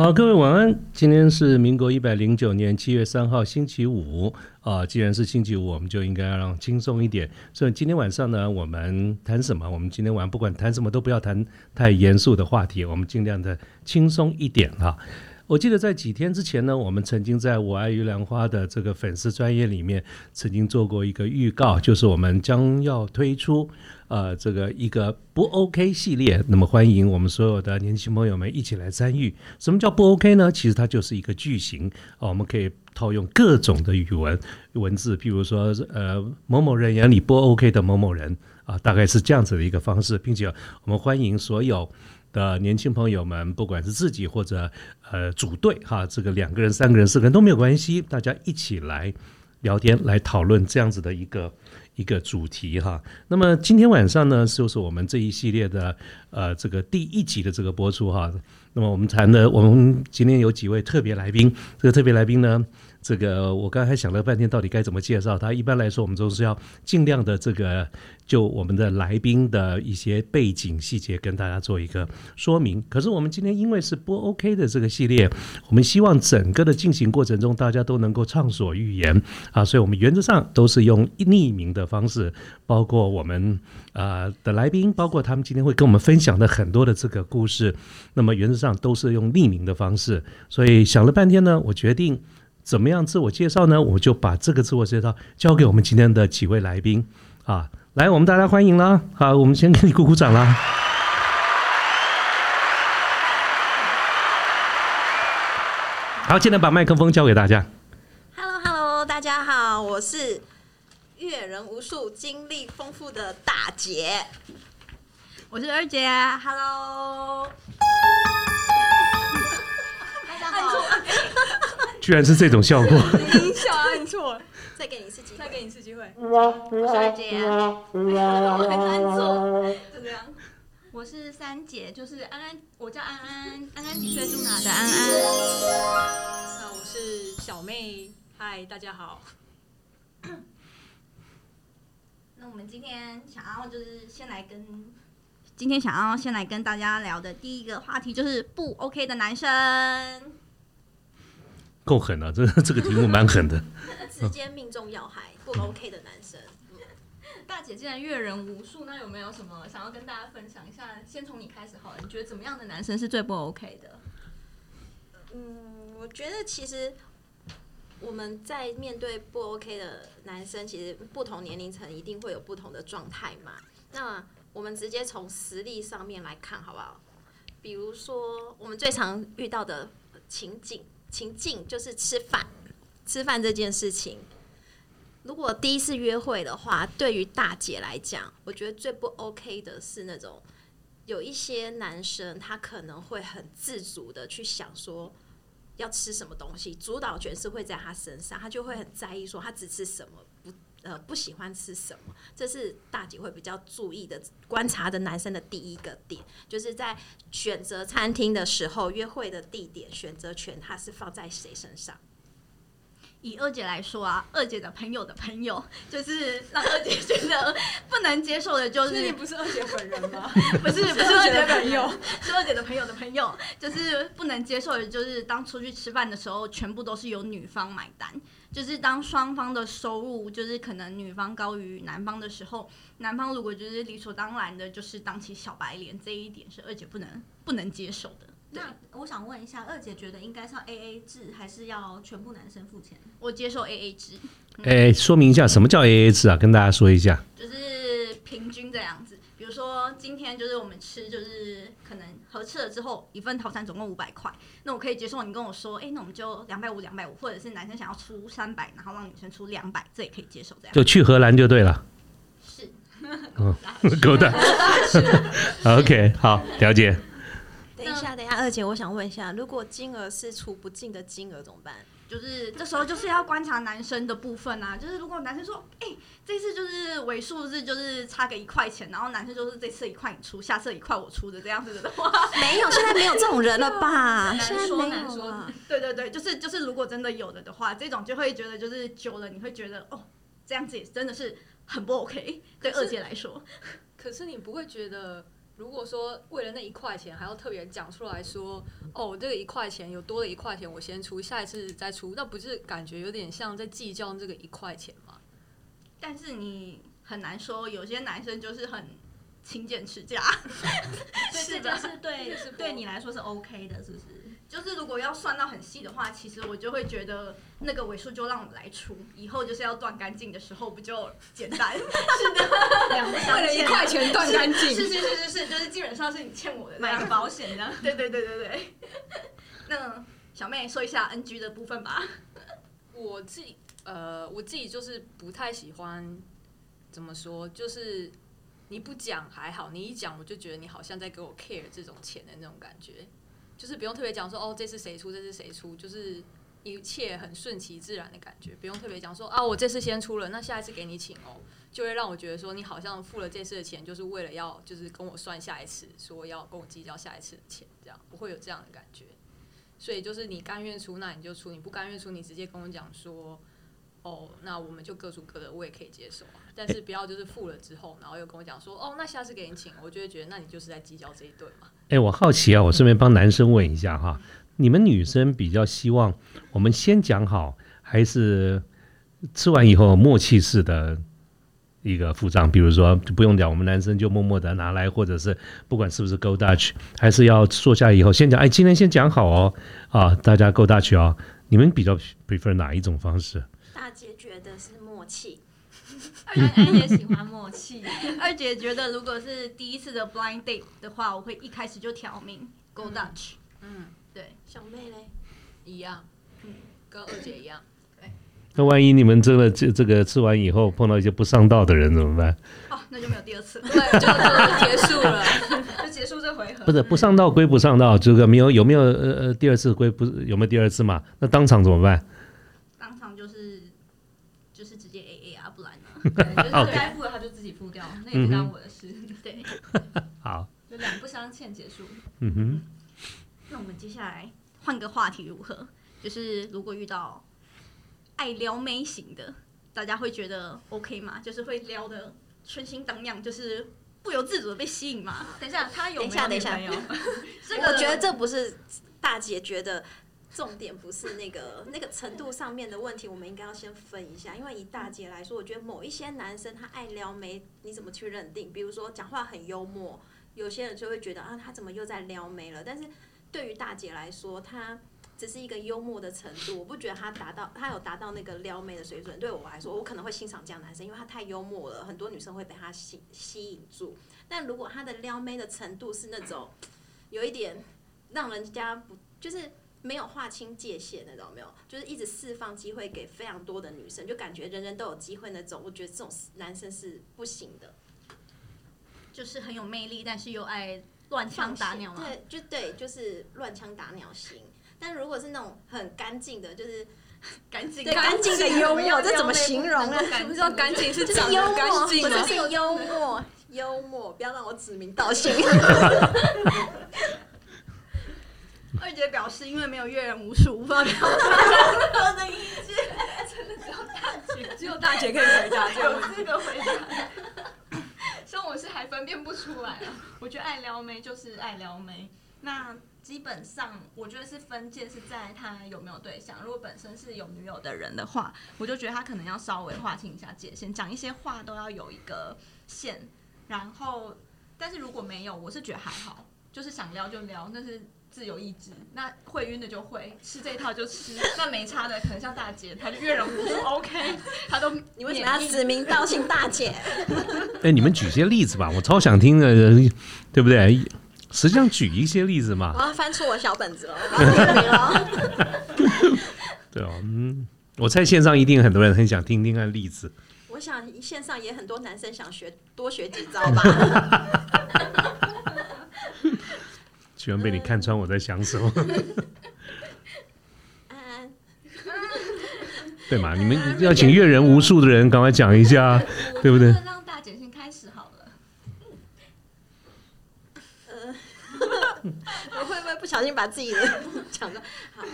好，各位晚安。今天是民国一百零九年七月三号，星期五啊。既然是星期五，我们就应该让轻松一点。所以今天晚上呢，我们谈什么？我们今天晚上不管谈什么，都不要谈太严肃的话题，我们尽量的轻松一点哈。我记得在几天之前呢，我们曾经在我爱玉兰花的这个粉丝专业里面，曾经做过一个预告，就是我们将要推出呃这个一个不 OK 系列。那么欢迎我们所有的年轻朋友们一起来参与。什么叫不 OK 呢？其实它就是一个句型啊，我们可以套用各种的语文文字，譬如说呃某某人眼里不 OK 的某某人啊，大概是这样子的一个方式，并且我们欢迎所有。的年轻朋友们，不管是自己或者呃组队哈，这个两个人、三个人、四个人都没有关系，大家一起来聊天、来讨论这样子的一个一个主题哈。那么今天晚上呢，就是我们这一系列的呃这个第一集的这个播出哈。那么我们谈的，我们今天有几位特别来宾，这个特别来宾呢。这个我刚才想了半天，到底该怎么介绍他？一般来说，我们都是要尽量的这个就我们的来宾的一些背景细节跟大家做一个说明。可是我们今天因为是播 OK 的这个系列，我们希望整个的进行过程中大家都能够畅所欲言啊，所以我们原则上都是用匿名的方式，包括我们啊的来宾，包括他们今天会跟我们分享的很多的这个故事，那么原则上都是用匿名的方式。所以想了半天呢，我决定。怎么样自我介绍呢？我就把这个自我介绍交给我们今天的几位来宾啊，来，我们大家欢迎啦！好，我们先给你鼓鼓掌啦。好，现在把麦克风交给大家。Hello，Hello，大家好，我是阅人无数、经历丰富的大姐，我是二姐，Hello。居然是这种效果！音效按错，再给你一次机会，再给你一次机会。三姐，我还按错，就这样。我是三姐，就是安安，我叫安安，安安几岁住哪的安安。那我是小妹，嗨，大家好。那我们今天想要就是先来跟，今天想要先来跟大家聊的第一个话题就是不 OK 的男生。够狠啊！这 这个题目蛮狠的，直接命中要害，不 OK 的男生。大姐既然阅人无数，那有没有什么想要跟大家分享一下？先从你开始好了，你觉得怎么样的男生是最不 OK 的？嗯，我觉得其实我们在面对不 OK 的男生，其实不同年龄层一定会有不同的状态嘛。那我们直接从实力上面来看，好不好？比如说我们最常遇到的情景。情境就是吃饭，吃饭这件事情。如果第一次约会的话，对于大姐来讲，我觉得最不 OK 的是那种有一些男生，他可能会很自主的去想说要吃什么东西，主导权是会在他身上，他就会很在意说他只吃什么。呃，不喜欢吃什么？这是大姐会比较注意的观察的男生的第一个点，就是在选择餐厅的时候，约会的地点选择权，他是放在谁身上？以二姐来说啊，二姐的朋友的朋友，就是让二姐觉得不能接受的，就是你不是二姐本人吗？不是，不是二姐的朋友，是二姐的朋友的朋友，就是不能接受的，就是当出去吃饭的时候，全部都是由女方买单。就是当双方的收入就是可能女方高于男方的时候，男方如果就是理所当然的，就是当起小白脸，这一点是二姐不能不能接受的。那我想问一下，二姐觉得应该是要 A A 制，还是要全部男生付钱？我接受 A A 制。哎，说明一下什么叫 A A 制啊？跟大家说一下。就是平均这样子。比如说今天就是我们吃，就是可能合吃了之后，一份套餐总共五百块，那我可以接受你跟我说，哎，那我们就两百五两百五，或者是男生想要出三百，然后让女生出两百，这也可以接受这样。就去荷兰就对了。是。嗯，够的。OK，好，了解。等一下，等一下，二姐，我想问一下，如果金额是出不尽的金额怎么办？就是这时候就是要观察男生的部分啊，就是如果男生说，哎、这次就是尾数是就是差个一块钱，然后男生就是这次一块你出，下次一块我出的这样子的话，没有，现在没有这种人了吧？难 现在没说难说有了。对对对，就是就是如果真的有了的话，这种就会觉得就是久了你会觉得哦，这样子也真的是很不 OK，对二姐来说，可是你不会觉得，如果说为了那一块钱还要特别讲出来说，哦，这个一块钱有多了一块钱，我先出，下一次再出，那不是感觉有点像在计较这个一块钱吗？但是你很难说，有些男生就是很勤俭持家，所以这是对是对你来说是 OK 的，是不是？就是如果要算到很细的话，其实我就会觉得那个尾数就让我们来出，以后就是要断干净的时候不就简单？是的，两为了一，块钱断干净，是是是是是，就是基本上是你欠我的买个保险这样。对对对对对。那小妹说一下 NG 的部分吧。我自己呃，我自己就是不太喜欢怎么说，就是你不讲还好，你一讲我就觉得你好像在给我 care 这种钱的那种感觉，就是不用特别讲说哦这次谁出，这次谁出，就是一切很顺其自然的感觉，不用特别讲说啊我这次先出了，那下一次给你请哦，就会让我觉得说你好像付了这次的钱，就是为了要就是跟我算下一次，说要跟我计较下一次的钱，这样不会有这样的感觉。所以就是你甘愿出，那你就出；你不甘愿出，你直接跟我讲说，哦，那我们就各出各的，我也可以接受啊。但是不要就是付了之后，然后又跟我讲说，哦，那下次给你请，我就会觉得那你就是在计较这一顿嘛。哎，我好奇啊，我顺便帮男生问一下哈，你们女生比较希望我们先讲好，还是吃完以后默契式的一个付账？比如说不用讲，我们男生就默默的拿来，或者是不管是不是 Go Dutch，还是要坐下以后先讲，哎，今天先讲好哦，啊，大家 Go Dutch 哦，你们比较 prefer 哪一种方式？大姐觉得是默契，安安也喜欢默契，二姐觉得如果是第一次的 blind date 的话，我会一开始就挑明 Go Dutch。嗯，对，小妹嘞，一样，嗯，跟二姐一样。对那万一你们真的这这个吃完以后碰到一些不上道的人怎么办？哦，那就没有第二次了，对，就就结束了。就结束这回合。不是不上道归不上道，这个没有有没有呃呃第二次归不是有没有第二次嘛？那当场怎么办？当场就是就是直接 A A 就是该付的他就自己付掉，那也不干我的事，对。好，就两不相欠结束。嗯哼。那我们接下来换个话题如何？就是如果遇到爱撩妹型的，大家会觉得 OK 吗？就是会撩的春心荡漾，就是不由自主的被吸引嘛？等一下，他有等一下没有等一下？这个我觉得这不是大姐觉得重点不是那个那个程度上面的问题，我们应该要先分一下。因为以大姐来说，我觉得某一些男生他爱撩妹，你怎么去认定？比如说讲话很幽默，有些人就会觉得啊，他怎么又在撩妹了？但是对于大姐来说，她只是一个幽默的程度，我不觉得他达到他有达到那个撩妹的水准。对我来说，我可能会欣赏这样男生，因为他太幽默了，很多女生会被他吸吸引住。但如果他的撩妹的程度是那种有一点让人家不就是没有划清界限那种，有没有，就是一直释放机会给非常多的女生，就感觉人人都有机会那种。我觉得这种男生是不行的，就是很有魅力，但是又爱乱枪打鸟嘛。对，就对，就是乱枪打鸟型。但如果是那种很干净的，就是干净 对干净的幽默，这怎么形容啊？什么叫干净？是幽默，干净吗？不是是幽默，幽默，不要让我指名道姓。二姐表示，因为没有阅人无数，无法表达我的意见。真的只有大姐只有大姐可以回答这个问题。有资格回答。像我是还分辨不出来啊。我觉得爱撩妹就是爱撩妹，那基本上我觉得是分界是在他有没有对象。如果本身是有女友的人的话，我就觉得他可能要稍微划清一下界限，讲一些话都要有一个线。然后，但是如果没有，我是觉得还好，就是想撩就撩，但是。自由意志，那会晕的就会吃这一套就吃，那没差的可能像大姐，她就越人无数，OK，她都你为什么要指名道姓大姐？哎，你们举些例子吧，我超想听的，对不对？实际上举一些例子嘛我。要翻出我小本子了，我要指名了。对哦，嗯，我猜线上一定很多人很想听听看例子。我想线上也很多男生想学多学几招吧。居然被你看穿我在想什么。安安，对嘛？你们要请阅人无数的人，赶快讲一下，对不对？让大姐先开始好了。呃 我会不会不小心把自己的讲的好？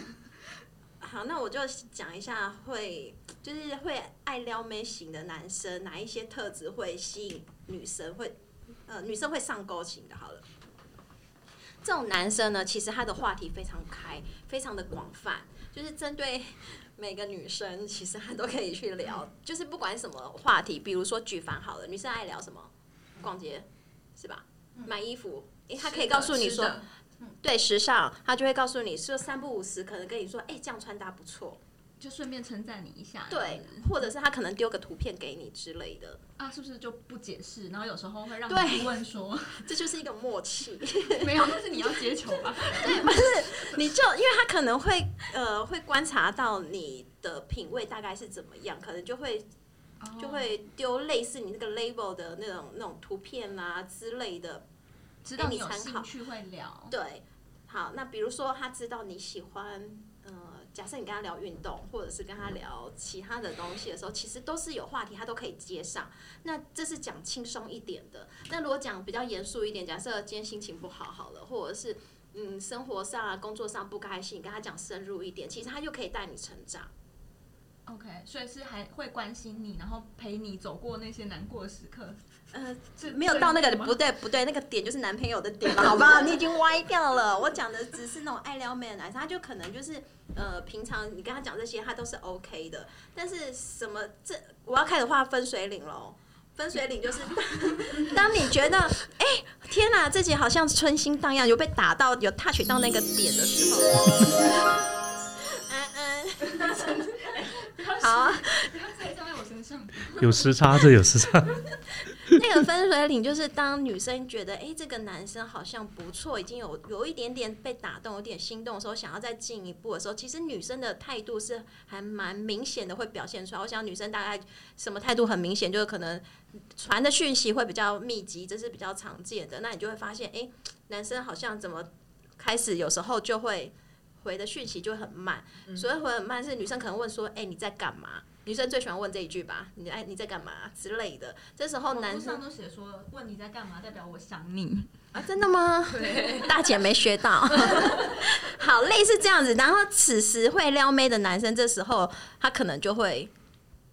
好，那我就讲一下会，就是会爱撩妹型的男生，哪一些特质会吸引女生，会呃女生会上钩型的。好了，这种男生呢，其实他的话题非常开，非常的广泛，就是针对每个女生，其实他都可以去聊，就是不管什么话题，比如说举凡好了，女生爱聊什么，逛街是吧？买衣服，诶，他可以告诉你说，对时尚，他就会告诉你说三不五时，可能跟你说，哎、这样穿搭不错，就顺便称赞你一下，对或者是他可能丢个图片给你之类的，啊，是不是？就不解释？然后有时候会让对。你问说，这就是一个默契。没有，那是你要接球吧？对，不是你就因为他可能会呃会观察到你的品味大概是怎么样，可能就会就会丢类似你那个 label 的那种那种图片啊之类的，知道你有兴趣会聊，对，好，那比如说他知道你喜欢，呃，假设你跟他聊运动，或者是跟他聊其他的东西的时候，其实都是有话题，他都可以接上。那这是讲轻松一点的。那如果讲比较严肃一点，假设今天心情不好好了，或者是嗯生活上啊、工作上不开心，跟他讲深入一点，其实他就可以带你成长。OK，所以是还会关心你，然后陪你走过那些难过的时刻。呃，这没有到那个不对不对，那个点就是男朋友的点了，好不好？你已经歪掉了。我讲的只是那种爱撩妹的男生，他就可能就是呃，平常你跟他讲这些，他都是 OK 的。但是什么这我要开始画分水岭喽。分水岭就是 当你觉得哎、天哪，自己好像春心荡漾，有被打到有 touch 到那个点的时候，嗯嗯，好啊。不要再站在我身上。有时差，这有时差。那个分水岭就是当女生觉得，哎、这个男生好像不错，已经有有一点点被打动，有点心动的时候，想要再进一步的时候，其实女生的态度是还蛮明显的，会表现出来。我想女生大概什么态度很明显，就是可能传的讯息会比较密集，这是比较常见的。那你就会发现，哎、男生好像怎么开始有时候就会回的讯息就会很慢。所以回很慢，是女生可能问说，哎、你在干嘛？女生最喜欢问这一句吧，你哎你在干嘛之类的。这时候男生都写说，问你在干嘛，代表我想你。啊，真的吗？大姐没学到。好，类似这样子。然后此时会撩妹的男生，这时候他可能就会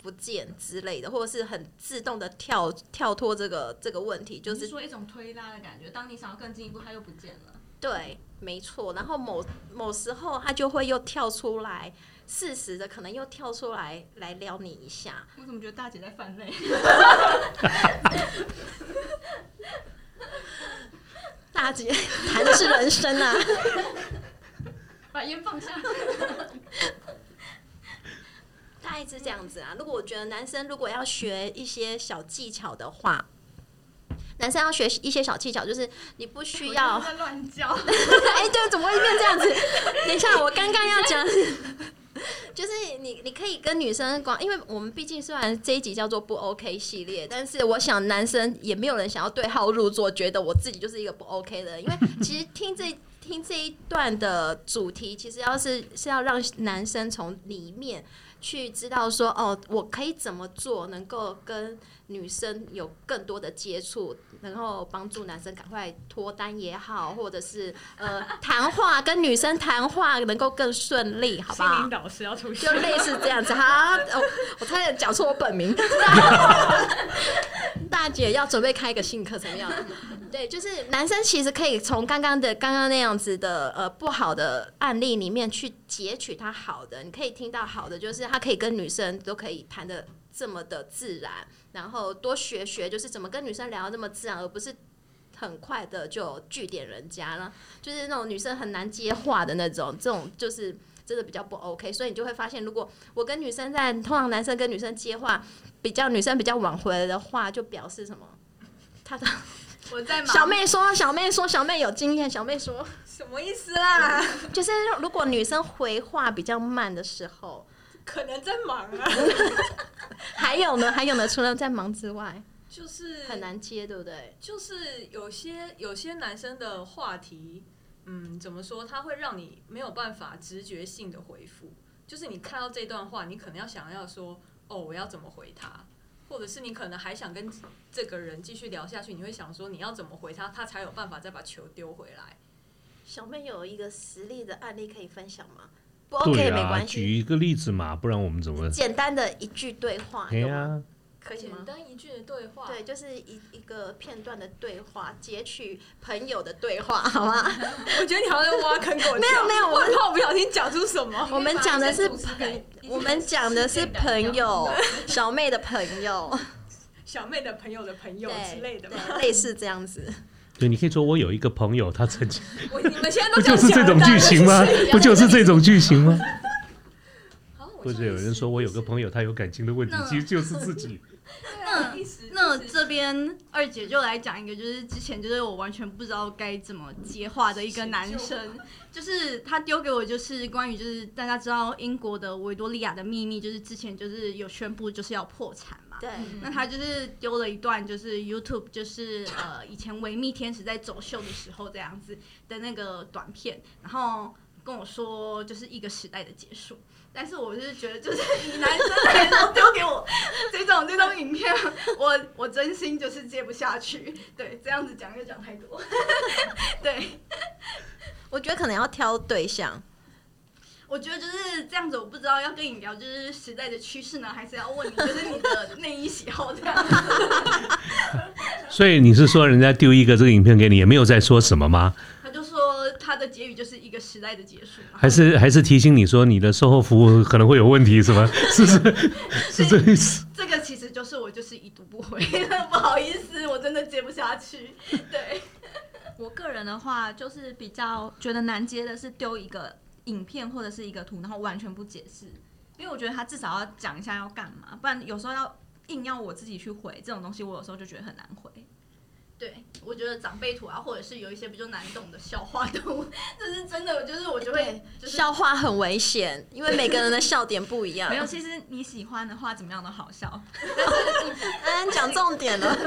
不见之类的，或者是很自动的跳跳脱这个这个问题，就就是是说一种推拉的感觉，当你想要更进一步，他又不见了。对，没错。然后某某时候他就会又跳出来，适时的可能又跳出来来撩你一下。我怎么觉得大姐在犯累？大姐谈的是人生啊。把烟放下。大概是这样子啊。如果我觉得男生如果要学一些小技巧的话，男生要学一些小技巧，就是你不需要乱叫。哎，对，怎么会变这样子？等一下，我刚刚要讲，就是你你可以跟女生光，因为我们毕竟虽然这一集叫做不 OK 系列，但是我想男生也没有人想要对号入座，觉得我自己就是一个不 OK 的人，因为其实听这。听这一段的主题，其实要是是要让男生从里面去知道说，哦，我可以怎么做，能够跟女生有更多的接触，然后帮助男生赶快脱单也好，或者是呃谈话跟女生谈话能够更顺利，好不好？导师要出就类似这样子。好，哦，我差点讲错我本名。大姐要准备开一个新课程，要对，就是男生其实可以从刚刚的刚刚那样子的呃不好的案例里面去截取他好的，你可以听到好的，就是他可以跟女生都可以谈的这么的自然，然后多学学，就是怎么跟女生聊得那么自然，而不是。很快的就据点人家了，就是那种女生很难接话的那种，这种就是真的比较不 OK，所以你就会发现，如果我跟女生在，通常男生跟女生接话，比较女生比较晚回来的话，就表示什么？他的我在忙。小妹说，小妹说，小妹有经验，小妹说，什么意思啦？就是如果女生回话比较慢的时候，可能在忙啊，还有呢，还有呢，除了在忙之外，就是很难接，对不对？就是有些有些男生的话题，嗯，怎么说？他会让你没有办法直觉性的回复。就是你看到这段话，你可能要想要说，哦，我要怎么回他，或者是你可能还想跟这个人继续聊下去，你会想说你要怎么回他，他才有办法再把球丢回来。小妹有一个实例的案例可以分享吗？不 OK 啊，没关系，举一个例子嘛，不然我们怎么？简单的一句对话哎有吗？呀，简可以吗？单一句的对话，对，就是一一个片段的对话，截取朋友的对话，好吗？我觉得你好像在挖坑给我。没有没有我很怕我不小心讲出什么。我们讲的是朋改，我们讲的是朋友，小妹的朋友，小妹的朋友的朋友之类的嘛。类似这样子。对，你可以说我有一个朋友，他曾经，我你们现在都 不就是这种剧情吗？不就是这种剧情吗？或者有人说我有个朋友，他有感情的问题，其实就是自己。那意思那这边二姐就来讲一个，就是之前就是我完全不知道该怎么接话的一个男生，就。是他丢给我就是关于就是大家知道英国的维多利亚的秘密，就是之前就是有宣布就是要破产嘛。对，那他就是丢了一段，就是 YouTube，就是呃以前维密天使在走秀的时候这样子的那个短片，然后跟我说就是一个时代的结束。但是我就是觉得，就是 以男生来说丢给我这种这种影片，我我真心就是接不下去。对，这样子讲又讲太多。对，我觉得可能要挑对象。我觉得就是这样子，我不知道要跟你聊就是时代的趋势呢，还是要问你就是你的内衣喜好这样。所以你是说人家丢一个这个影片给你，也没有在说什么吗？的结语就是一个时代的结束。还是还是提醒你说你的售后服务可能会有问题，是吗？是 是？是这意思？这个其实就是我就是已读不回，不好意思，我真的接不下去。对，我个人的话，就是比较觉得难接的是丢一个影片或者是一个图，然后完全不解释，因为我觉得他至少要讲一下要干嘛，不然有时候要硬要我自己去回这种东西，我有时候就觉得很难回。对，我觉得长辈图啊，或者是有一些比较难懂的笑话都，这是真的，就是我就会就是笑话很危险，因为每个人的笑点不一样没。有，其实你喜欢的话，怎么样都好笑。嗯，讲重点了，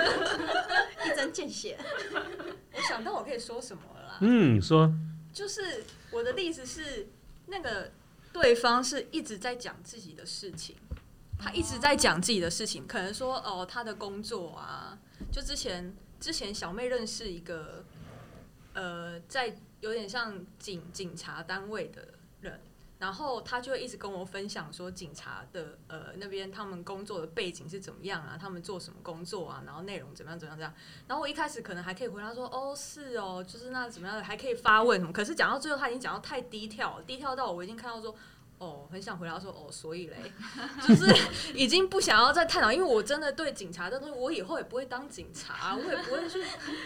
一针见血。我想到我可以说什么了啦。嗯，说就是我的例子是，那个对方是一直在讲自己的事情，他一直在讲自己的事情，可能说哦他的工作啊，就之前之前小妹认识一个，呃，在有点像警警察单位的人。然后他就一直跟我分享说，警察的呃那边他们工作的背景是怎么样啊，他们做什么工作啊，然后内容怎么样怎么样这样。然后我一开始可能还可以回答说，哦是哦，就是那怎么样的，还可以发问什么。可是讲到最后，他已经讲到太低调，低调到我已经看到说，哦，很想回答说，哦，所以嘞，就是已经不想要再探讨，因为我真的对警察这东西，我以后也不会当警察，我也不会去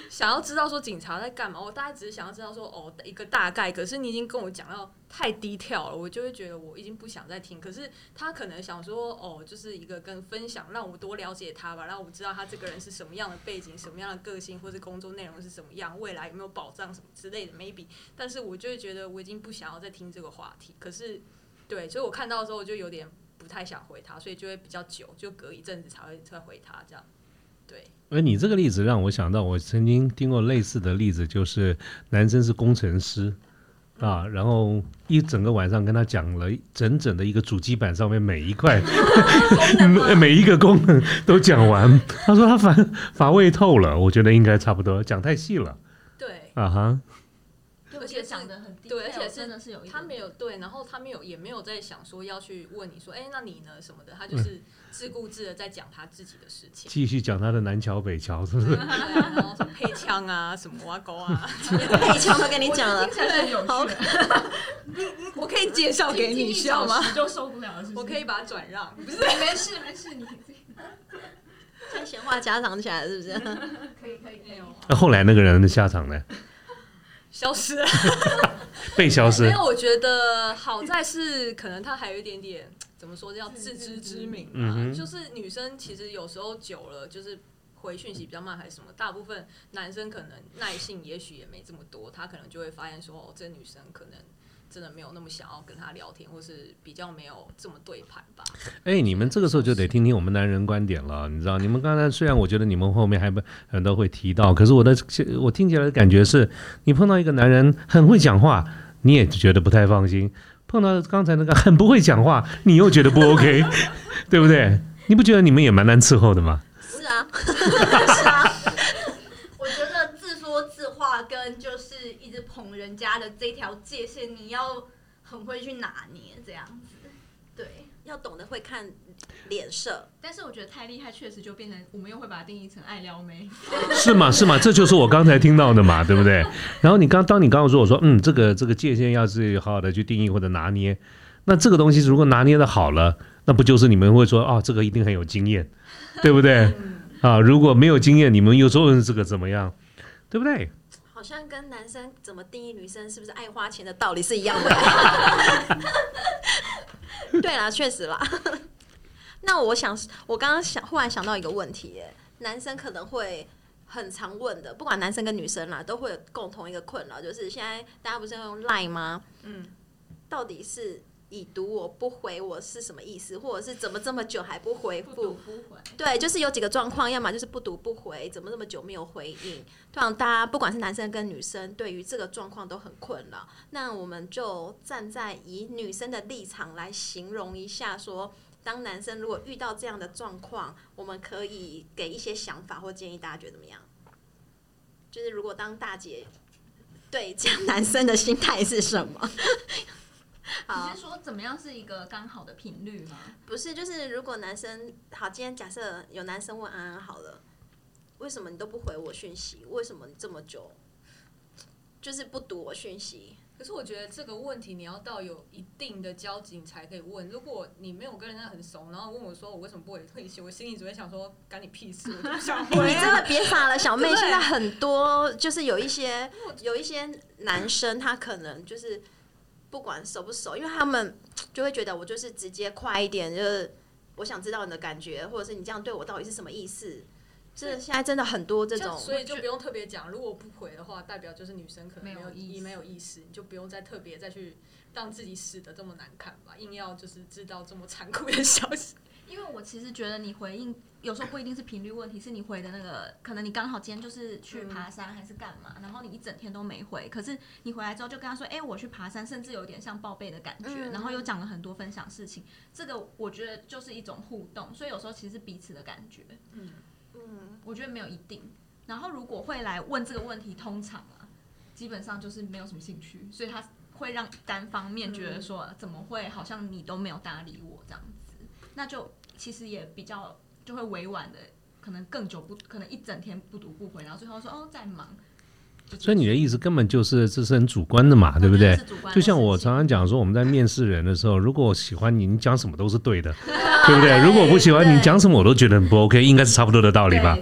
想要知道说警察在干嘛，我大概只是想要知道说，哦，一个大概。可是你已经跟我讲到太低调了，我就会觉得我已经不想再听。可是他可能想说，哦，就是一个跟分享，让我多了解他吧，让我知道他这个人是什么样的背景、什么样的个性，或是工作内容是什么样，未来有没有保障什么之类的，maybe。但是我就会觉得我已经不想要再听这个话题。可是，对，所以我看到的时候我就有点不太想回他，所以就会比较久，就隔一阵子才会才回他这样。对，而你这个例子让我想到，我曾经听过类似的例子，就是男生是工程师啊，然后一整个晚上跟他讲了整整的一个主机板上面每一块 每一个功能都讲完，他说他乏乏味透了，我觉得应该差不多，讲太细了对，啊哈。而且是讲的很低对，而且是真的是有一他没有对，然后他没有也没有在想说要去问你说，哎、那你呢什么的，他就是自顾自的在讲他自己的事情。继续讲他的南桥北桥，是不是？然后什么配枪啊，什么挖沟啊，配枪都跟你讲了听，起来是很有好 我可以介绍给你，需要吗？就受不了了，是不是我可以把它转让，不是？没事没事，你现在闲话家常起来是不是？可以可以没有那后来那个人的下场呢？消失了。被消失因为，我觉得好在是可能他还有一点点怎么说叫自知之明嘛，嗯哼就是女生其实有时候久了就是。回讯息比较慢还是什么？大部分男生可能耐性也许也没这么多，他可能就会发现说，哦，这女生可能真的没有那么想要跟他聊天，或是比较没有这么对盘吧。哎，你们这个时候就得听听我们男人观点了，你知道？你们刚才虽然我觉得你们后面还不很多会提到，可是我的我听起来的感觉是，你碰到一个男人很会讲话，你也觉得不太放心；碰到刚才那个很不会讲话，你又觉得不 OK，对不对？你不觉得你们也蛮难伺候的吗？是啊，是啊，我觉得自说自话跟就是一直捧人家的这条界限，你要很会去拿捏这样子。对，要懂得会看脸色。但是我觉得太厉害，确实就变成我们又会把它定义成爱撩妹。是吗？是吗？这就是我刚才听到的嘛，对不对？然后你刚当你刚刚说我说，嗯，这个这个界限要是好好的去定义或者拿捏，那这个东西如果拿捏的好了，那不就是你们会说啊，这个一定很有经验，对不对？啊，如果没有经验，你们又说这个怎么样，对不对？好像跟男生怎么定义女生是不是爱花钱的道理是一样的。对啦，确实啦。那我想，我刚刚想，忽然想到一个问题，耶，男生可能会很常问的，不管男生跟女生啦，都会有共同一个困扰，就是现在大家不是要用 Line 吗？嗯，到底是已读我不回我是什么意思，或者是怎么这么久还不回不复？读不回，对，就是有几个状况，要么就是不读不回，怎么这么久没有回应？通常大家不管是男生跟女生，对于这个状况都很困扰。那我们就站在以女生的立场来形容一下说当男生如果遇到这样的状况，我们可以给一些想法或建议，大家觉得怎么样？就是如果当大姐，对这样男生的心态是什么？好你是说怎么样是一个刚好的频率吗？不是，就是如果男生好，今天假设有男生问安安好了，为什么你都不回我讯息？为什么你这么久就是不读我讯息？可是我觉得这个问题你要到有一定的交集你才可以问。如果你没有跟人家很熟，然后问我说我为什么不回讯息，我心里只会想说干你屁事，我就不想哎、回 你真的啊。别傻了，小妹，现在很多就是有一些有一些男生，他可能就是不管熟不熟，因为他们就会觉得我就是直接快一点，就是我想知道你的感觉，或者是你这样对我到底是什么意思？这现在真的很多这种，所以就不用特别讲，如果不回的话，代表就是女生可能没有意义没有意思，你就不用再特别再去让自己死的这么难看吧，硬要就是知道这么残酷的消息。因为我其实觉得你回应有时候不一定是频率问题，是你回的那个，可能你刚好今天就是去爬山还是干嘛，然后你一整天都没回，可是你回来之后就跟他说，哎、我去爬山，甚至有点像报备的感觉，嗯然后又讲了很多分享事情，这个我觉得就是一种互动，所以有时候其实是彼此的感觉，嗯，嗯，我觉得没有一定。然后如果会来问这个问题，通常啊，基本上就是没有什么兴趣，所以他会让单方面觉得说，怎么会好像你都没有搭理我这样子，那就其实也比较就会委婉的，可能更久不，可能一整天不读不回，然后最后说哦在忙。所以你的意思根本就是这是很主观的嘛，对不对就像我常常讲说，我们在面试人的时候，如果我喜欢你，你讲什么都是对的，对不对？如果我不喜欢你，你讲什么我都觉得很不 OK，应该是差不多的道理吧？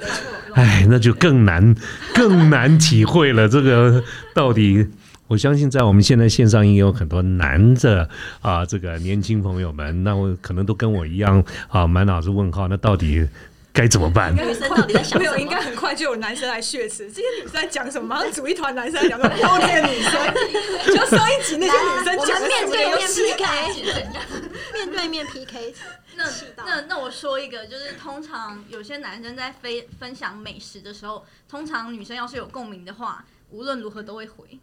哎，那就更难更难体会了。这个到底，我相信在我们现在线上也有很多男的啊，这个年轻朋友们，那我可能都跟我一样啊，满脑子问号。那到底该怎么办？女生到底在想没有，什么？应该很快就有男生来血池。这些女生在讲什么？马上组一团男生来讲说 OK 的女生，就上一集那些女生我们面对面 PK，面对面 PK，那那那我说一个，就是通常有些男生在分分享美食的时候，通常女生要是有共鸣的话，无论如何都会回，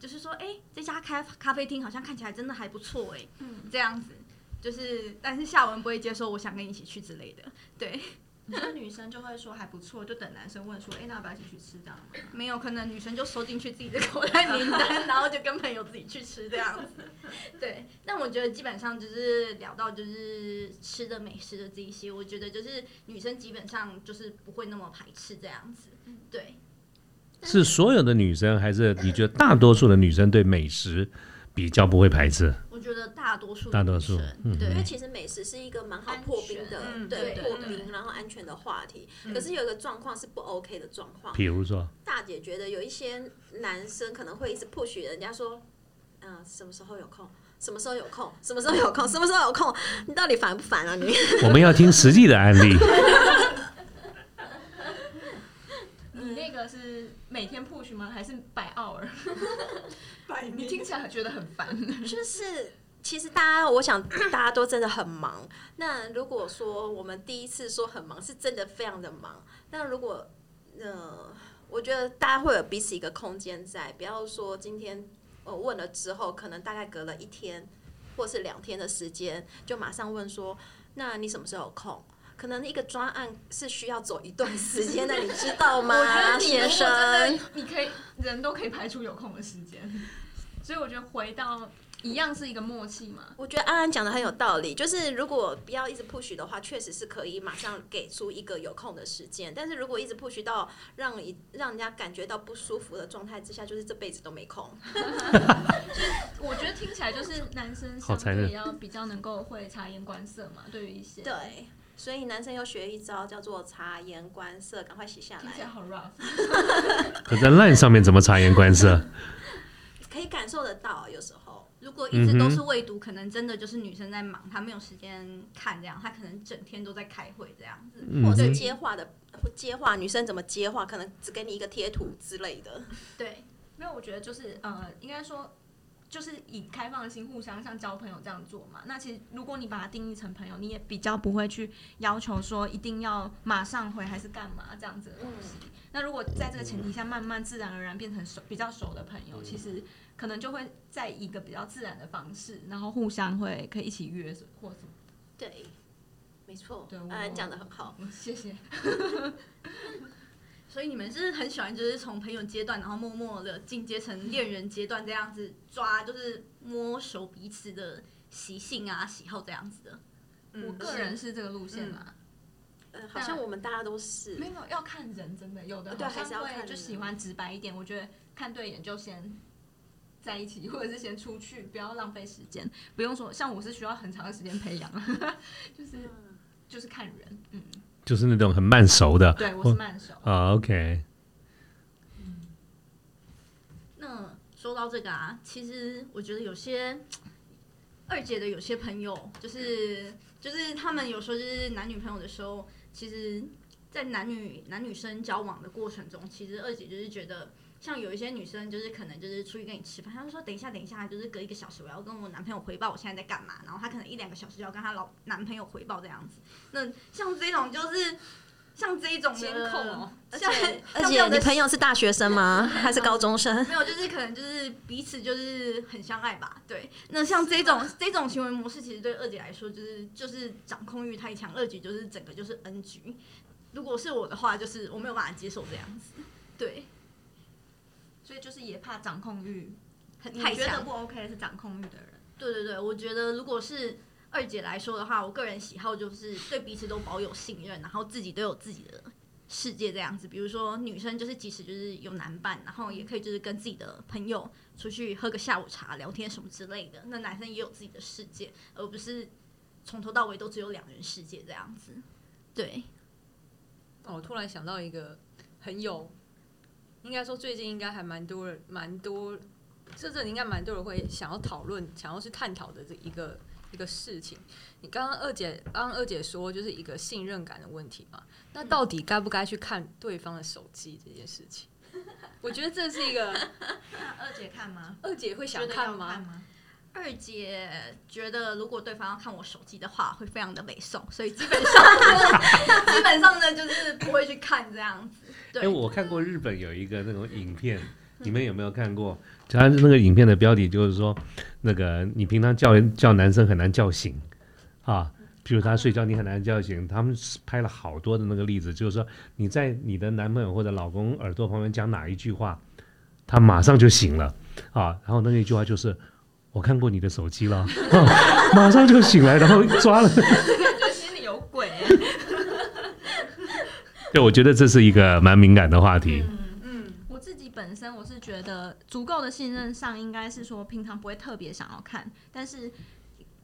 就是说，哎、这家咖咖啡厅好像看起来真的还不错，哎，嗯，这样子，就是，但是下文不会接受，我想跟你一起去之类的，对，你说女生就会说还不错，就等男生问说，哎、那要不要一起去吃这样吗？没有可能女生就收进去自己的口袋名单，然后就跟朋友自己去吃这样子。对，那我觉得基本上就是聊到就是吃的美食的这一些，我觉得就是女生基本上就是不会那么排斥这样子。对，是所有的女生，还是你觉得大多数的女生对美食比较不会排斥？我觉得大多数大多数对因为其实美食是一个蛮好破冰的，对对破冰然后安全的话题。可是有一个状况是不 OK 的状况，比如说，大姐觉得有一些男生可能会一直 push 人家说，嗯、什么时候有空？什么时候有空？什么时候有空？什么时候有空？你到底烦不烦啊你？我们要听实际的案例。你那个是每天 push 吗？还是百 hour？你听起来觉得很烦。就是其实大家，我想大家都真的很忙。那如果说我们第一次说很忙，是真的非常的忙。那如果呃，我觉得大家会有彼此一个空间在，不要说今天。呃问了之后，可能大概隔了一天或是两天的时间，就马上问说，那你什么时候有空？可能一个专案是需要走一段时间的，你知道吗？我觉得你先如真生的，你可以人都可以排出有空的时间，所以我觉得回到一样是一个默契嘛。我觉得安安讲的很有道理，就是如果不要一直 push 的话，确实是可以马上给出一个有空的时间。但是如果一直 push 到让一让人家感觉到不舒服的状态之下，就是这辈子都没空。我觉得听起来就是男生相对要比较能够会察言观色嘛，对于一些对，所以男生要学一招叫做察言观色，赶快写下来，听起来好 rough。可在 LINE 上面怎么察言观色？可以感受得到。有时候，如果一直都是未读，可能真的就是女生在忙，她没有时间看这样，她可能整天都在开会这样子。嗯或者是接话的接话，女生怎么接话，可能只给你一个贴图之类的。对，没有，我觉得就是呃，应该说就是以开放的心互相像交朋友这样做嘛。那其实如果你把它定义成朋友，你也比较不会去要求说一定要马上回还是干嘛这样子的东西。那如果在这个前提下，慢慢自然而然变成熟比较熟的朋友，其实可能就会在一个比较自然的方式，然后互相会可以一起约或什么。对，没错对，我安安讲的很好。嗯谢谢。所以你们是很喜欢，就是从朋友阶段，然后默默的进阶成恋人阶段这样子抓，就是摸熟彼此的习性啊、喜好这样子的。嗯我个人是这个路线啦。嗯，好像我们大家都是没。有要看人，真的有的对还是要看就喜欢直白一点。我觉得看对眼就先在一起，或者是先出去，不要浪费时间。不用说，像我是需要很长的时间培养，就是就是看人。嗯，就是那种很慢熟的。对我是慢熟。啊，OK，那说到这个啊，其实我觉得有些二姐的有些朋友，就是就是他们有时候就是男女朋友的时候，其实，在男女男女生交往的过程中，其实二姐就是觉得。像有一些女生，就是可能就是出去跟你吃饭，她就说等一下，等一下，就是隔一个小时我要跟我男朋友回报我现在在干嘛，然后她可能一两个小时就要跟她老男朋友回报这样子。那像这种就是像这一种的监控哦而像且 而且你朋友是大学生吗？还是高中生？没有，就是可能就是彼此就是很相爱吧。对，那像这种这种行为模式，其实对二姐来说，就是就是掌控欲太强，二姐就是整个就是 N G。如果是我的话，就是我没有办法接受这样子。对，所以就是也怕掌控欲，很太强你觉得不。OK 是掌控欲的人。对对对，我觉得如果是二姐来说的话，我个人喜好就是对彼此都保有信任，然后自己都有自己的世界这样子。比如说女生就是即使就是有男伴，然后也可以就是跟自己的朋友出去喝个下午茶、聊天什么之类的。那男生也有自己的世界，而不是从头到尾都只有两人世界这样子。对，哦，我突然想到一个很有，应该说最近应该还蛮多人，蛮多，这这应该蛮多人会想要讨论、想要去探讨的这一个一个事情。你刚刚二姐，刚刚二姐说就是一个信任感的问题嘛？那到底该不该去看对方的手机这件事情？我觉得这是一个那二姐看吗？二姐会想看吗？二姐觉得如果对方要看我手机的话，会非常的美送，所以基本上 基本上呢就是不会去看这样子。对，哎，我看过日本有一个那种影片，你们有没有看过？他那个影片的标题就是说，那个你平常叫叫男生很难叫醒啊，譬如他睡觉你很难叫醒。他们拍了好多的那个例子，就是说你在你的男朋友或者老公耳朵旁边讲哪一句话，他马上就醒了啊。然后那一句话就是。我看过你的手机了，啊 马上就醒来，然后抓了。感觉心里有鬼、欸。对，我觉得这是一个蛮敏感的话题。嗯，我自己本身我是觉得足够的信任上，应该是说平常不会特别想要看，但是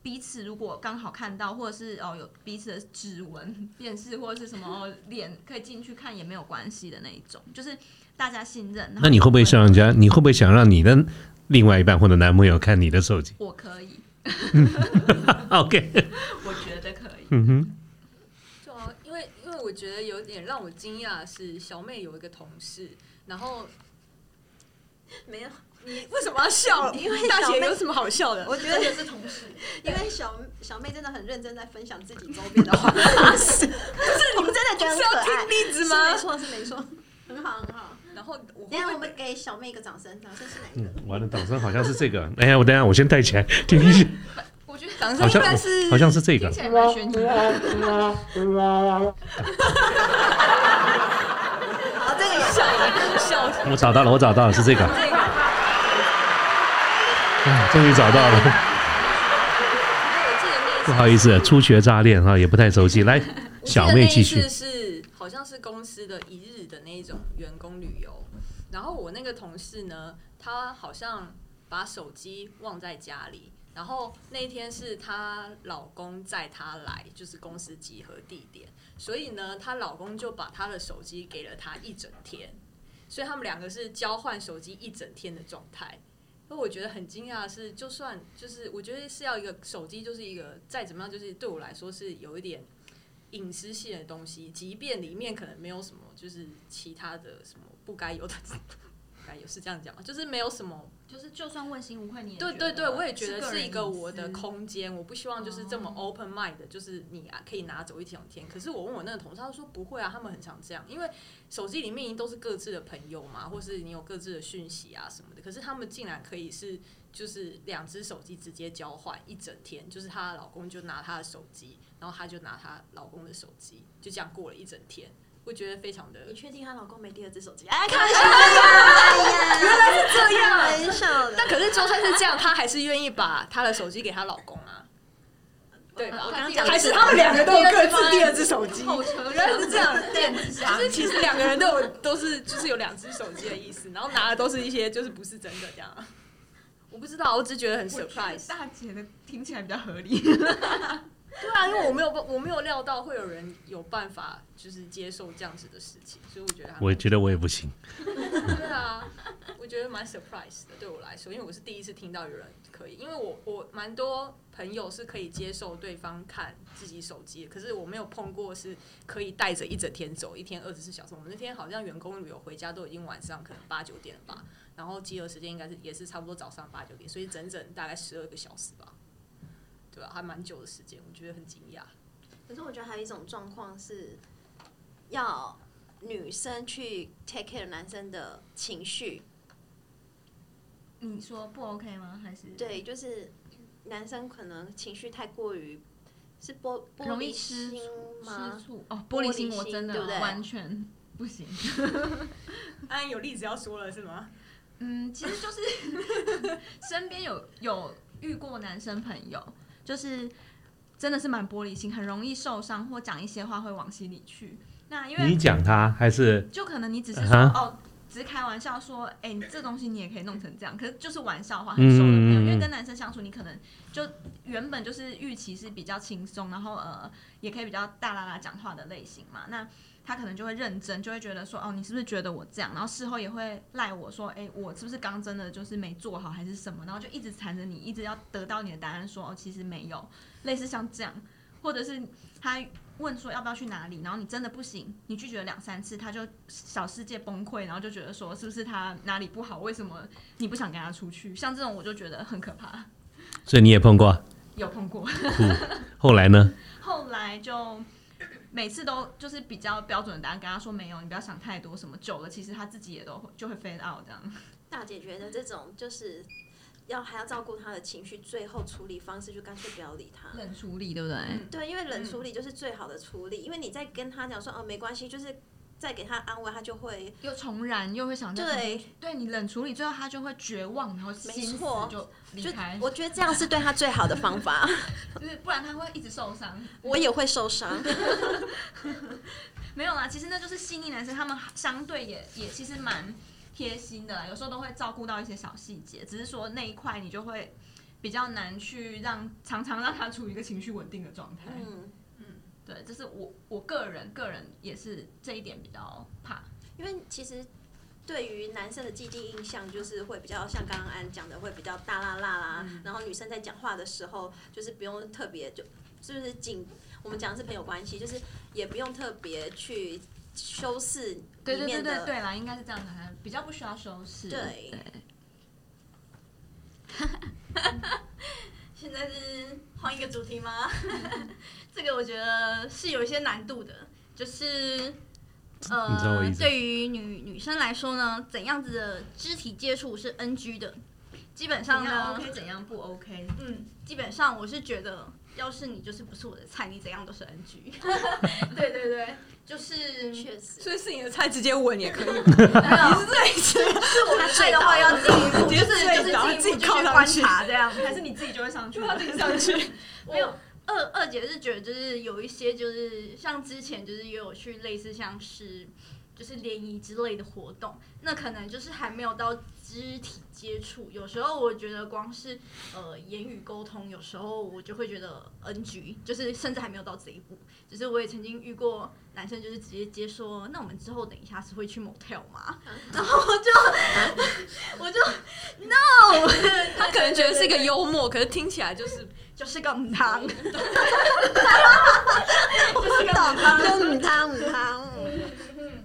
彼此如果刚好看到，或者是哦有彼此的指纹辨识，或者是什么哦脸可以进去看也没有关系的那一种，就是大家信任。那你会不会想让人家？你会不会想让你的另外一半或者男朋友看你的手机我可以？OK，我觉得可以。嗯哼，我觉得有点让我惊讶的是，小妹有一个同事，然后 没有，你为什么要笑？因为大姐有什么好笑的？我觉得 也是同事，因为小小妹真的很认真在分享自己周边的花事，不是你们真的觉得很可爱，是要听例子吗没错，是没错，很好很好。然后我等下我们给小妹一个掌声，掌声是哪一个？嗯，完了，掌声好像是这个。哎呀，我等下我先带起来听一下，我觉得掌声好像应该是好像是这个听。起来蛮悬疑的。好，这个也笑笑我找到了，我找到了，是这个。这个。啊，终于找到了。不好意思，初学乍练哈，也不太熟悉。来，小妹继续次。是好像是公司的一日的那一种员工旅游，然后我那个同事呢，他好像把手机忘在家里，然后那一天是她老公载她来，就是公司集合地点，所以呢，她老公就把她的手机给了她一整天，所以他们两个是交换手机一整天的状态。那我觉得很惊讶的是，就算就是我觉得是要一个手机，就是一个再怎么样，就是对我来说是有一点隐私性的东西，即便里面可能没有什么，就是其他的什么不该有的，该有是这样讲吗？就是没有什么，就是就算问心无愧，你也觉对对对，我也觉得是一个我的空间，我不希望就是这么哦 open mind 的，就是你啊可以拿走一整天。可是我问我那个同事，他说不会啊，他们很常这样，因为手机里面都是各自的朋友嘛，或是你有各自的讯息啊什么的，可是他们竟然可以是。就是两只手机直接交换一整天，就是她的老公就拿她的手机，然后她就拿她老公的手机，就这样过了一整天。我觉得非常的你确定她老公没第二只手机？哎，开玩笑的，原来是这样。但可是就算是这样，她还是愿意把她的手机给她老公啊，对吧？我刚刚讲还是他们两个都有各自第二只手机，原来是这样。电子就是商品其实两个人都有都是就是有两只手机的意思，然后拿的都是一些就是不是真的这样。我不知道，我只觉得很我觉得 surprise。大姐的听起来比较合理。对啊，因为我没有我没有料到会有人有办法就是接受这样子的事情，所以我觉得我觉得我也不行。对啊，我觉得蛮 surprise 的，对我来说，因为我是第一次听到有人可以，因为我我蛮多朋友是可以接受对方看自己手机的，可是我没有碰过是可以带着一整天走，一天二十四小时。我们那天好像员工旅游回家都已经晚上可能八九点了吧，然后集合时间应该是也是差不多早上八九点，所以整整大概十二个小时吧，对吧、还蛮久的时间，我觉得很惊讶。可是我觉得还有一种状况是，要女生去 take care 男生的情绪，你说不 OK 吗？还是对，就是男生可能情绪太过于是玻玻璃心吗吃？醋哦？玻璃心我真的对不对完全不行。安安有例子要说了是吗？嗯，其实就是 身边有有遇过男生朋友，就是真的是蛮玻璃心，很容易受伤或讲一些话会往心里去。那因为你讲他还是就可能你只是说、啊哦，只是开玩笑说，哎、你这东西你也可以弄成这样，可是就是玩笑话，很熟的朋友，因为跟男生相处，你可能就原本就是预期是比较轻松，然后呃也可以比较大啦啦讲话的类型嘛，那。他可能就会认真，就会觉得说，哦，你是不是觉得我这样？然后事后也会赖我说，哎，我是不是刚真的就是没做好，还是什么？然后就一直缠着你，一直要得到你的答案，说，哦，其实没有，类似像这样，或者是他问说要不要去哪里，然后你真的不行，你拒绝了两三次，他就小世界崩溃，然后就觉得说是不是他哪里不好，为什么你不想跟他出去？像这种我就觉得很可怕，所以你也碰过。有碰过。后来呢？后来就每次都就是比较标准的答案，跟他说没有，你不要想太多，什么久了其实他自己也都就会 fade out 这样。大姐觉得这种就是要还要照顾他的情绪，最后处理方式就干脆不要理他。冷处理对不对？对，因为冷处理就是最好的处理，因为你在跟他讲说哦没关系，就是再给他安慰，他就会又重燃，又会想再对对你冷处理，最后他就会绝望，然后心死错就离开，我觉得这样是对他最好的方法。就是不然他会一直受伤。我也会受伤，没有啦，其实那就是细腻男生，他们相对也也其实蛮贴心的啦，有时候都会照顾到一些小细节，只是说那一块你就会比较难去让常常让他处于一个情绪稳定的状态。嗯，对，这是我我个人个人也是这一点比较怕。因为其实对于男生的既定印象就是会比较像刚刚安讲的，会比较大啦啦啦，然后女生在讲话的时候就是不用特别就是不是仅，我们讲的是朋友关系，就是也不用特别去修饰对对对里面的对对啦，应该是这样的，比较不需要修饰。对对，现在是换一个主题吗？这个我觉得是有一些难度的，就是你知道我意思对于女女生来说呢，怎样子的肢体接触是 NG 的？基本上呢，OK 怎样不 OK？嗯，基本上我是觉得，要是你就是不是我的菜，你怎样都是 NG。对对对，就是确实，所以是你的菜直接吻也可以吗？没有是我的菜的话要进一步，就是就是然后自己进一步靠上去察这样。还是你自己就会上去？自己上去。没有，二二姐是觉得就是有一些就是像之前就是也有去类似像是就是联谊之类的活动，那可能就是还没有到肢体接触。有时候我觉得光是呃言语沟通，有时候我就会觉得 NG，就是甚至还没有到这一步。就是我也曾经遇过男生，就是直接接说，那我们之后等一下是会去 motel 吗？然后我就 我就 no，他可能觉得是一个幽默，可是听起来就是就是个母汤，就是个母汤。就母汤母汤，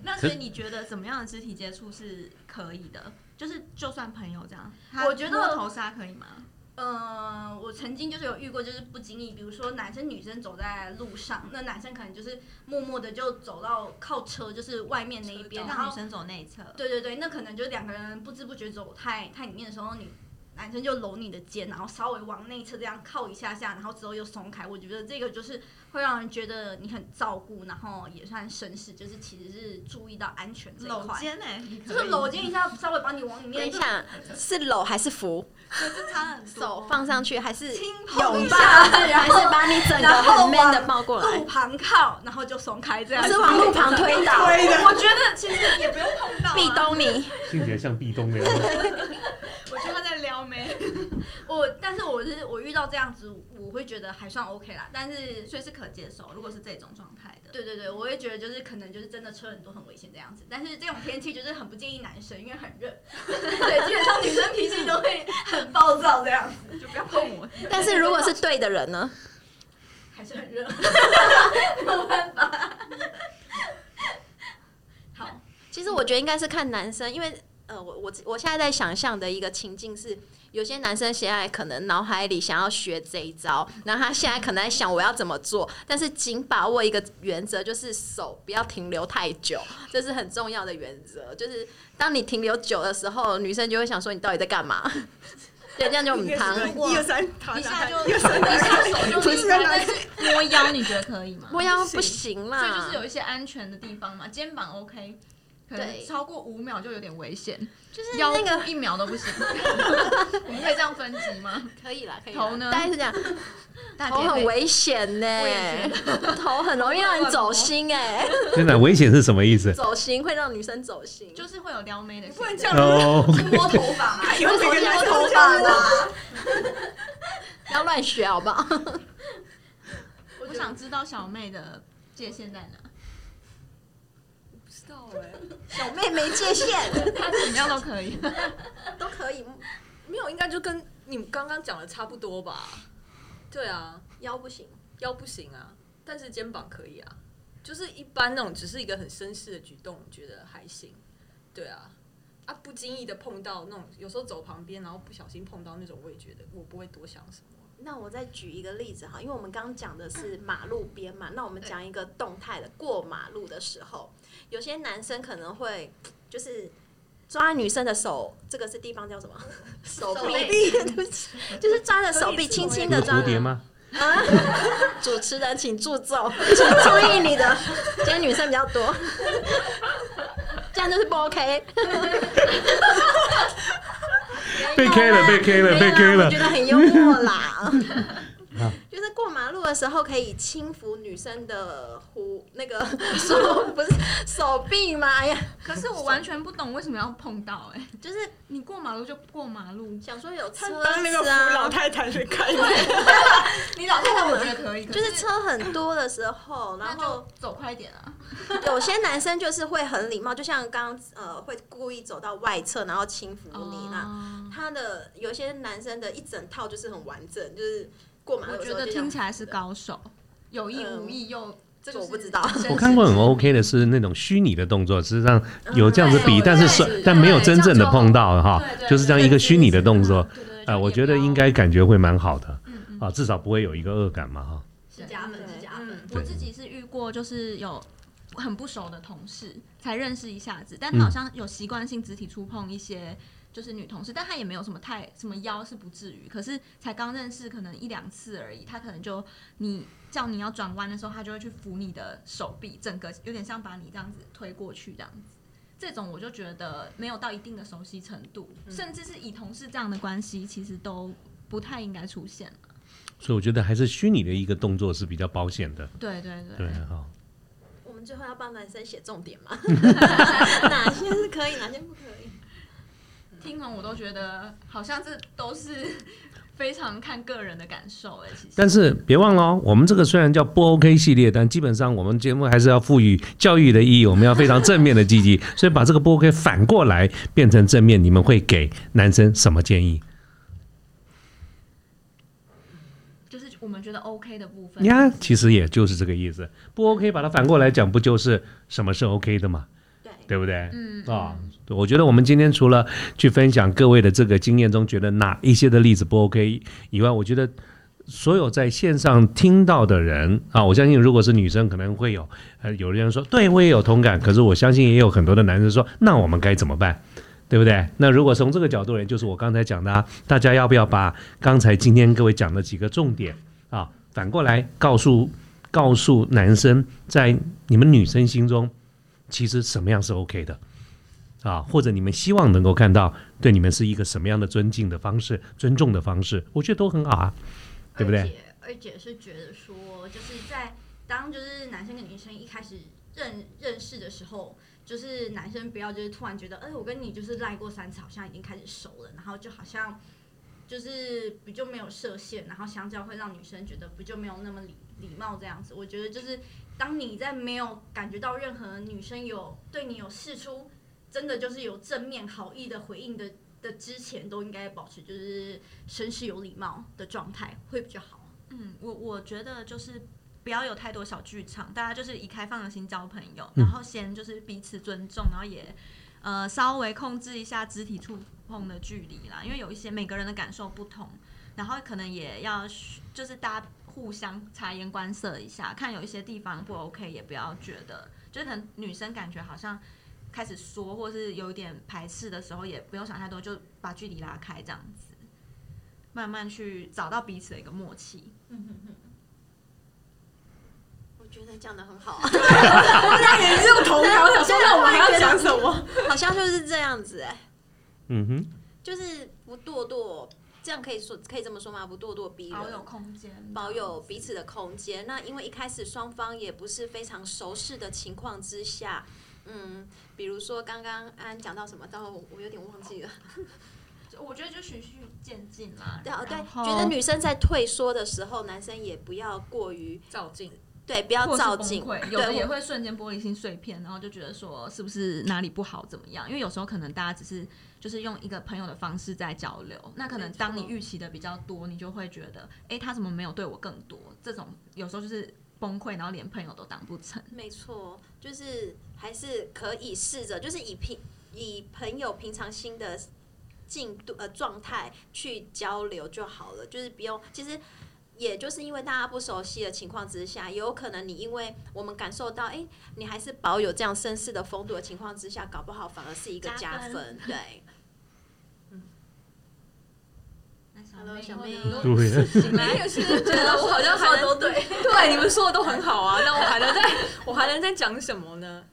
那所以你觉得怎么样的肢体接触是可以的？就是就算朋友这样，我觉得摸头纱可以吗？嗯，我曾经就是有遇过，就是不经意，比如说男生女生走在路上，那男生可能就是默默的就走到靠车，就是外面那一边，然后女生走内侧。对对对，那可能就两个人不知不觉走太太里面的时候，女男生就搂你的肩，然后稍微往内侧这样靠一下下，然后之后又松开。我觉得这个就是会让人觉得你很照顾，然后也算绅士，就是其实是注意到安全这一搂块。肩哎，就是搂肩一下，稍微把你往里面等一下，是搂还是扶？就是差很多。手放上去还是轻碰拥抱，一 下还是把你整个 man 的抱过来路？旁靠，然后就松开这样。是往路旁推倒，我觉得其实也不用碰到、啊。壁咚你。听起来像壁咚的样子。我觉得他在撩妹，我，但是我是我遇到这样子，我会觉得还算 OK 啦。但是，所以是可接受。如果是这种状态的，对对对，我会觉得就是可能就是真的车很多很危险这样子。但是这种天气就是很不建议男生，因为很热。对，基本上女生脾气都会很暴躁这样子，就不要碰我，但是如果是对的人呢？还是很热，没有办法。好，其实我觉得应该是看男生，因为呃，我我我现在在想象的一个情境是，有些男生现在可能脑海里想要学这一招，然后他现在可能在想我要怎么做，但是仅把握一个原则，就是手不要停留太久，这是很重要的原则。就是当你停留久的时候，女生就会想说你到底在干嘛？对，这样就很汤。一二三，一下就一下手就是但是摸腰，你觉得可以吗？摸腰不行所以，就是有一些安全的地方嘛，肩膀 OK，可能对。超过五秒就有点危险，就是腰那个部一秒都不行。我们可以这样分级吗？可以啦，可以啦。头呢？大概是这样，头很危险呢。头很容易让人走心哎，真的危险是什么意思？走心会让女生走心，就是会有撩妹的不能这样哦，摸头发嘛，为什么要摸头发呢？不要乱学好不好？我想知道小妹的界限在哪，不知道哎、小妹没界限，她怎么样都可以。都可以，没有，应该就跟你们刚刚讲的差不多吧？对啊，腰不行。腰不行啊，但是肩膀可以啊，就是一般那种只是一个很绅士的举动，觉得还行。对啊，啊，不经意的碰到那种，有时候走旁边，然后不小心碰到那种，我也觉得我不会多想什么。那我再举一个例子哈，因为我们刚刚讲的是马路边嘛，那我们讲一个动态的，过马路的时候，有些男生可能会就是抓女生的手，这个是地方叫什么？手臂，对不起，就是抓着手臂，轻轻的抓着。蝴蝶吗？主持人请注重，请注意你的，今天女生比较多，这样就是不 OK。被 K 了，被 K 了，被 K 了觉。得很幽默啦。就是过马路的时候可以轻抚女生的胡那个 手，不是手臂吗？哎呀，可是我完全不懂为什么要碰到哎、就是你过马路就过马路，想说有车当那个子啊，太太去开你老太太我觉得可以，可就是车很多的时候，然后走快一点啊。有些男生就是会很礼貌，就像刚刚呃会故意走到外侧，然后轻抚你那。哦。他的有些男生的一整套就是很完整，就是过马路我觉得听起来是高手，有意无意又这个我不知道。我看过很 OK 的是那种虚拟的动作，实际上有这样子比，但是但没有真正的碰到哈就是这样一个虚拟的动作，对对啊，我觉得应该感觉会蛮好的啊，至少不会有一个恶感嘛哈。是加分是加分。我自己是遇过，就是有很不熟的同事才认识一下子，但他好像有习惯性肢体触碰一些就是女同事，但她也没有什么太什么腰是不至于，可是才刚认识可能一两次而已，她可能就你叫你要转弯的时候，她就会去扶你的手臂，整个有点像把你这样子推过去这样子。这种我就觉得没有到一定的熟悉程度，甚至是以同事这样的关系，其实都不太应该出现了。所以我觉得还是虚拟的一个动作是比较保险的。对对对，好。我们最后要帮男生写重点吗？哪些是可以，哪些不可以？听完我都觉得好像这都是。非常看个人的感受哎，其实。但是别忘了哦，我们这个虽然叫不 OK 系列，但基本上我们节目还是要赋予教育的意义，我们要非常正面的积极，所以把这个不 OK 反过来变成正面，你们会给男生什么建议？就是我们觉得 OK 的部分。呀，其实也就是这个意思，不 OK 把它反过来讲，不就是什么是 OK 的吗？对，不对？嗯啊。我觉得我们今天除了去分享各位的这个经验中，觉得哪一些的例子不 OK 以外，我觉得所有在线上听到的人啊，我相信如果是女生，可能会有呃有的人说，对我也有同感。可是我相信也有很多的男生说，那我们该怎么办？对不对？那如果从这个角度来，就是我刚才讲的，啊，大家要不要把刚才今天各位讲的几个重点啊，反过来告诉告诉男生，在你们女生心中，其实什么样是 OK 的？啊，或者你们希望能够看到对你们是一个什么样的尊敬的方式、尊重的方式，我觉得都很好啊，对不对？二姐，是觉得说，就是在当就是男生跟女生一开始认认识的时候，就是男生不要就是突然觉得，哎，我跟你就是赖过三次，好像已经开始熟了，然后就好像就是不就没有设限，然后相较会让女生觉得不就没有那么礼礼貌这样子。我觉得就是当你在没有感觉到任何女生有对你有示出。真的就是有正面好意的回应的的之前，都应该保持就是绅士有礼貌的状态会比较好。嗯，我我觉得就是不要有太多小剧场，大家就是以开放的心交朋友，然后先就是彼此尊重，然后也呃稍微控制一下肢体触碰的距离啦，因为有一些每个人的感受不同，然后可能也要就是大家互相察言观色一下，看有一些地方不 OK，也不要觉得就是可能女生感觉好像。开始说，或是有点排斥的时候，也不用想太多，就把距离拉开，这样子，慢慢去找到彼此的一个默契。我觉得讲的很好，啊 我们俩也是用头条，想说那我们还要讲什么？好像就是这样子哎。嗯哼，就是不咄咄，这样可以说可以这么说吗？不咄咄逼人，保有空间，保有彼此的空间。那因为一开始双方也不是非常熟识的情况之下。嗯，比如说刚刚安讲到什么，到我有点忘记了。我觉得就循序渐进啦。对哦，对，觉得女生在退缩的时候，男生也不要过于照镜。对，不要照镜。有的也会瞬间玻璃心碎片，然后就觉得说是不是哪里不好怎么样？因为有时候可能大家只是就是用一个朋友的方式在交流，那可能当你预期的比较多，你就会觉得，哎，他怎么没有对我更多？这种有时候就是崩溃，然后连朋友都当不成。没错，就是。还是可以试着，就是以平以朋友平常心的进度呃状态去交流就好了，就是不用。其实也就是因为大家不熟悉的情况之下，有可能你因为我们感受到，哎，你还是保有这样绅士的风度的情况之下，搞不好反而是一个加分。对。嗯。Hello，小妹。没有，是觉得 我好像还能对 对，你们说的都很好啊，那我还能在，我还能在讲什么呢？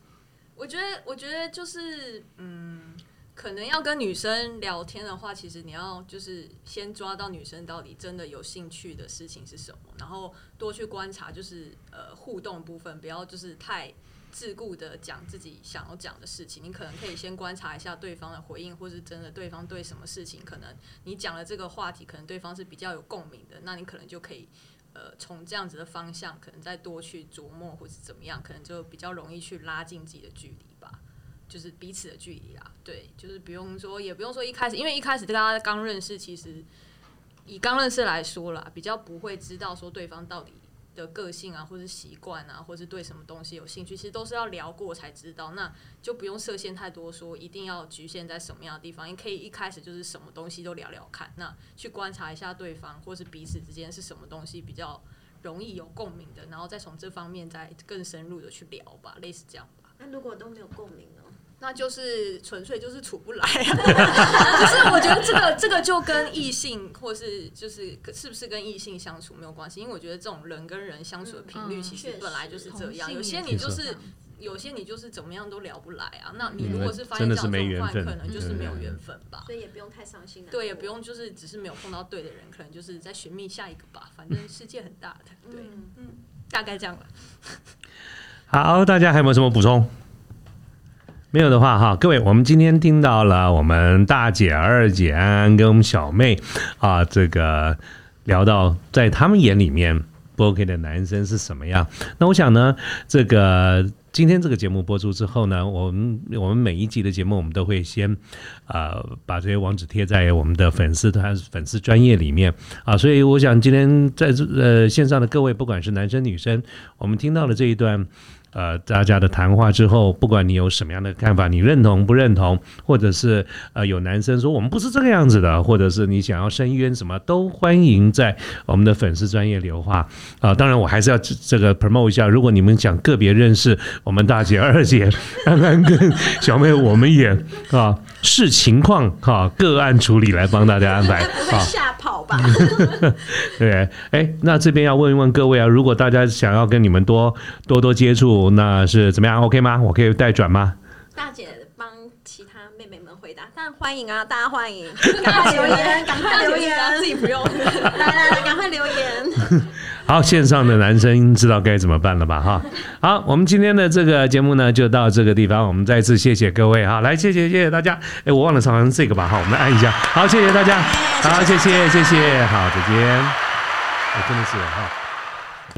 我觉得，我觉得就是，嗯，可能要跟女生聊天的话，其实你要就是先抓到女生到底真的有兴趣的事情是什么，然后多去观察，就是呃互动部分，不要就是太自顾的讲自己想要讲的事情。你可能可以先观察一下对方的回应，或是真的对方对什么事情，可能你讲了这个话题，可能对方是比较有共鸣的，那你可能就可以。呃，从这样子的方向，可能再多去琢磨，或是怎么样，可能就比较容易去拉近自己的距离吧，就是彼此的距离啦。对，就是不用说，也不用说一开始，因为一开始大家刚认识，其实以刚认识来说啦，比较不会知道说对方到底。的个性啊，或是习惯啊，或是对什么东西有兴趣，其实都是要聊过才知道。那就不用设限太多，说一定要局限在什么样的地方。你可以一开始就是什么东西都聊聊看，那去观察一下对方，或是彼此之间是什么东西比较容易有共鸣的，然后再从这方面再更深入的去聊吧，类似这样吧。那如果都没有共鸣？那就是纯粹就是处不来、啊。可是我觉得这个这个就跟异性或是就是是不是跟异性相处没有关系，因为我觉得这种人跟人相处的频率嗯其实本来就是这样，有些你就是有些你就是怎么样都聊不来啊。那你嗯如果是发真的是现这样没缘分状况，可能就是没有嗯缘分吧。所以也不用太伤心难过。对，也不用就是只是没有碰到对的人，可能就是在寻觅下一个吧。反正世界很大的，对，嗯，大概这样了。好，大家还有没有什么补充？没有的话哈，各位，我们今天听到了我们大姐、二姐跟我们小妹啊，这个聊到在他们眼里面不 OK 的男生是什么样。那我想呢，这个今天这个节目播出之后呢，我们我们每一集的节目，我们都会先呃把这些网址贴在我们的粉丝团、粉丝专业里面啊。所以我想今天在这呃线上的各位，不管是男生女生，我们听到了这一段。呃，大家的谈话之后，不管你有什么样的看法，你认同不认同，或者是呃有男生说我们不是这个样子的，或者是你想要申冤什么，都欢迎在我们的粉丝专业留话啊、当然，我还是要这这个 promote 一下，如果你们想个别认识我们大姐、二姐、安安跟小妹，我们也啊视情况哈、个案处理来帮大家安排。吓跑吧？对，哎，那这边要问一问各位啊，如果大家想要跟你们多多多接触，那是怎么样？OK 吗？我可以代转吗？大姐帮其他妹妹们回答，当然欢迎啊，大家欢迎，赶快留言，赶快留言，自己不用。来来来，赶快留言。好，线上的男生知道该怎么办了吧？哈，好，我们今天的这个节目呢，就到这个地方。我们再次谢谢各位哈，来，谢谢谢谢大家。哎，我忘了唱成这个吧？哈，我们按一下。好，谢谢大家。好，谢谢谢谢。好，再见。我真的是哈。